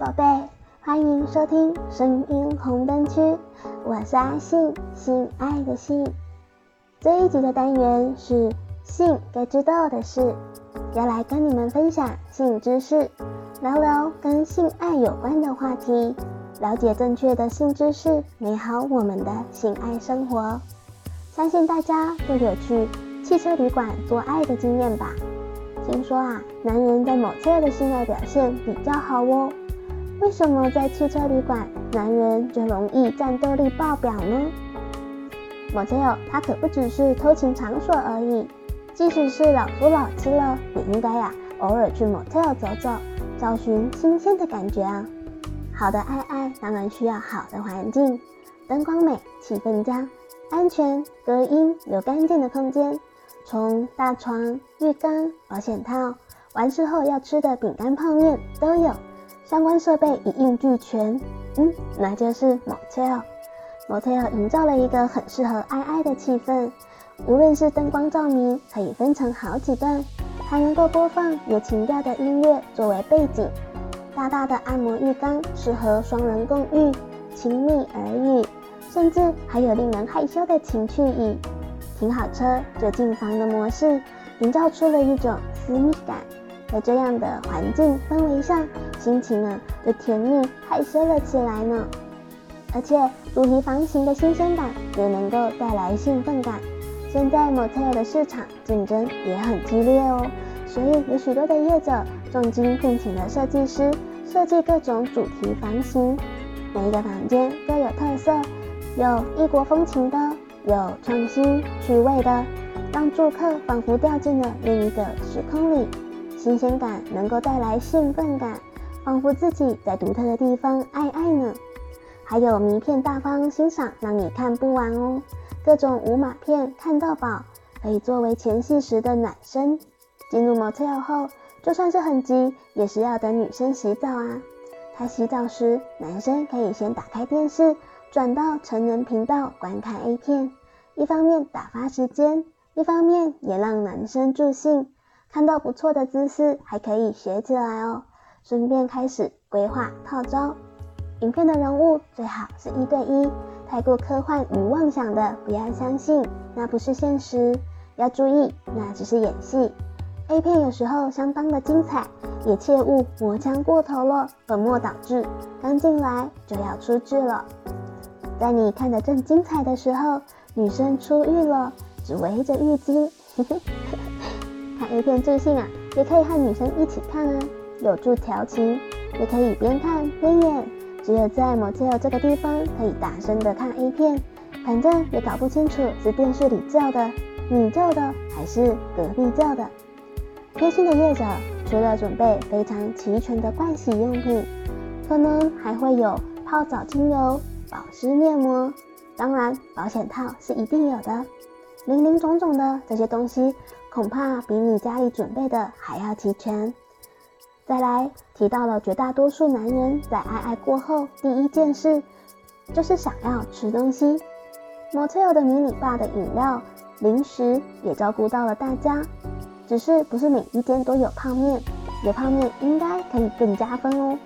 宝贝，欢迎收听声音红灯区，我是阿信，性爱的性。这一集的单元是性该知道的事，要来跟你们分享性知识，聊聊跟性爱有关的话题，了解正确的性知识，美好我们的性爱生活。相信大家都有去汽车旅馆做爱的经验吧？听说啊，男人在某侧的性爱表现比较好哦。为什么在汽车旅馆，男人就容易战斗力爆表呢？Motel 它可不只是偷情场所而已，即使是老夫老妻了，也应该呀、偶尔去 Motel 走走，找寻新鲜的感觉啊。好的爱爱当然需要好的环境，灯光美，气氛佳。安全、隔音、有干净的空间，从大床、浴缸、保险套，完事后要吃的饼干、泡面都有，相关设备一应俱全。嗯，那就是 Motel。Motel 营造了一个很适合爱爱的气氛，无论是灯光照明，可以分成好几段，还能够播放有情调的音乐作为背景。大大的按摩浴缸适合双人共浴，亲密而语。甚至还有令人害羞的情趣椅，停好车就进房的模式，营造出了一种私密感。在这样的环境氛围下，心情啊就甜蜜害羞了起来呢。而且主题房型的新鲜感也能够带来兴奋感。现在某特有的市场竞争也很激烈哦，所以有许多的业者重金聘请了设计师，设计各种主题房型，每一个房间各有特色。有异国风情的，有创新趣味的，让住客仿佛掉进了另一个时空里。新鲜感能够带来兴奋感，仿佛自己在独特的地方爱爱呢。还有迷片大方欣赏，让你看不完哦。各种无码片看到饱，可以作为前戏时的暖身。进入 Motel 后，就算是很急，也是要等女生洗澡啊。她洗澡时，男生可以先打开电视。转到成人频道观看 A 片，一方面打发时间，一方面也让男生助兴。看到不错的姿势，还可以学起来哦。顺便开始规划套招。影片的人物最好是一对一，太过科幻与妄想的不要相信，那不是现实。要注意，那只是演戏。A 片有时候相当的精彩，也切勿磨枪过头了，本末倒置。刚进来就要出剧了。在你看得正精彩的时候，女生出浴了，只围着浴巾。A 片助兴啊，也可以和女生一起看啊，有助调情。也可以边看边演，只有在 Motel 这个地方可以大声的看 A 片，反正也搞不清楚是电视里叫的，你叫的还是隔壁叫的。贴心的业者除了准备非常齐全的盥洗用品，可能还会有泡澡精油。保湿面膜，当然保险套是一定有的。林林总总的这些东西，恐怕比你家里准备的还要齐全。再来提到了绝大多数男人在爱爱过后第一件事，就是想要吃东西。Motel 的迷你吧的饮料、零食也照顾到了大家，只是不是每一间都有泡面，有泡面应该可以更加分哦。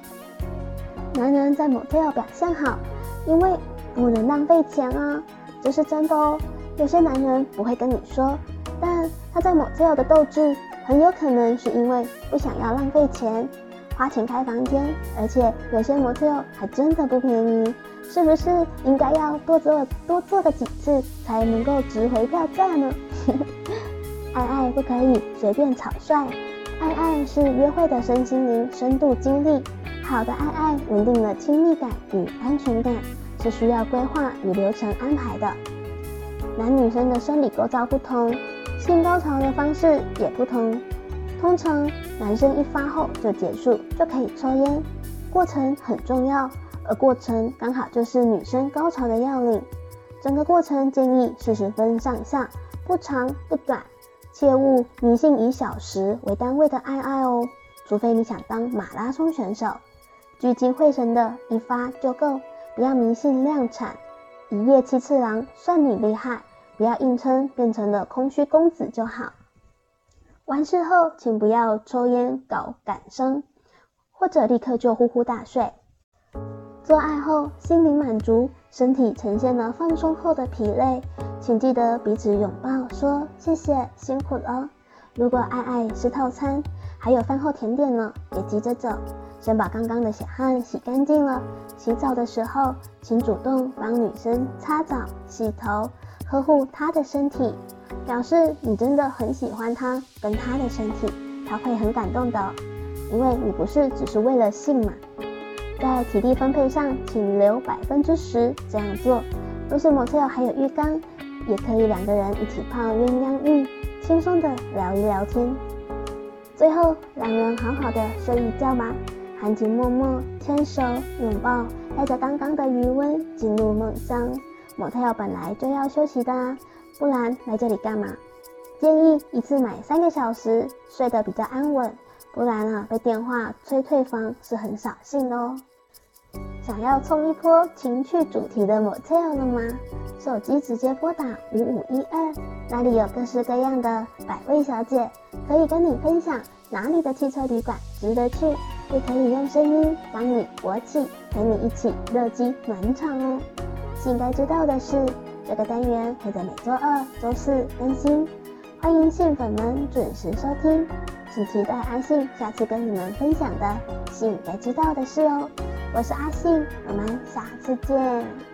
男人在 Motel 表现好。因为不能浪费钱啊，这是真的哦。有些男人不会跟你说，但他在 Motel 的斗志很有可能是因为不想要浪费钱，花钱开房间，而且有些模特还真的不便宜，是不是应该要多做多做个几次才能够值回票价呢？爱爱不可以随便草率，爱爱是约会的身心灵深度经历。好的爱爱稳定了亲密感与安全感，是需要规划与流程安排的。男女生的生理构造不同，性高潮的方式也不同。通常男生一发后就结束，就可以抽烟。过程很重要，而过程刚好就是女生高潮的要领。整个过程建议四十分上下，不长不短，切勿迷信以小时为单位的爱爱哦，除非你想当马拉松选手。聚精会神的一发就够，不要迷信量产，一夜七次郎算你厉害，不要硬撑变成了空虚公子就好。完事后请不要抽烟搞感伤，或者立刻就呼呼大睡。做爱后心灵满足，身体呈现了放松后的疲累，请记得彼此拥抱，说谢谢辛苦了。如果爱爱是套餐，还有饭后甜点呢，别急着走，先把刚刚的血汗洗干净了。洗澡的时候，请主动帮女生擦澡、洗头，呵护他的身体，表示你真的很喜欢他跟他的身体，他会很感动的，因为你不是只是为了性嘛。在体力分配上，请留百分之十这样做。若是 Motel 还有浴缸，也可以两个人一起泡鸳鸯浴，轻松的聊一聊天。最后，两人好好的睡一觉吧，含情脉脉，牵手拥抱，带着刚刚的余温进入梦乡。Motel 本来就要休息的啊，不然来这里干嘛？建议一次买三个小时，睡得比较安稳。不然啊，被电话催退房是很扫兴的哦。想要冲一波情趣主题的 Motel 了吗？手机直接拨打五五一二，那里有各式各样的百位小姐，可以跟你分享哪里的汽车旅馆值得去，也可以用声音帮你勃起，陪你一起热机暖场哦。应该知道的是，这个单元会在每周二、周四更新，欢迎信粉们准时收听。请期待阿信下次跟你们分享的是应该知道的事哦。我是阿信，我们下次见。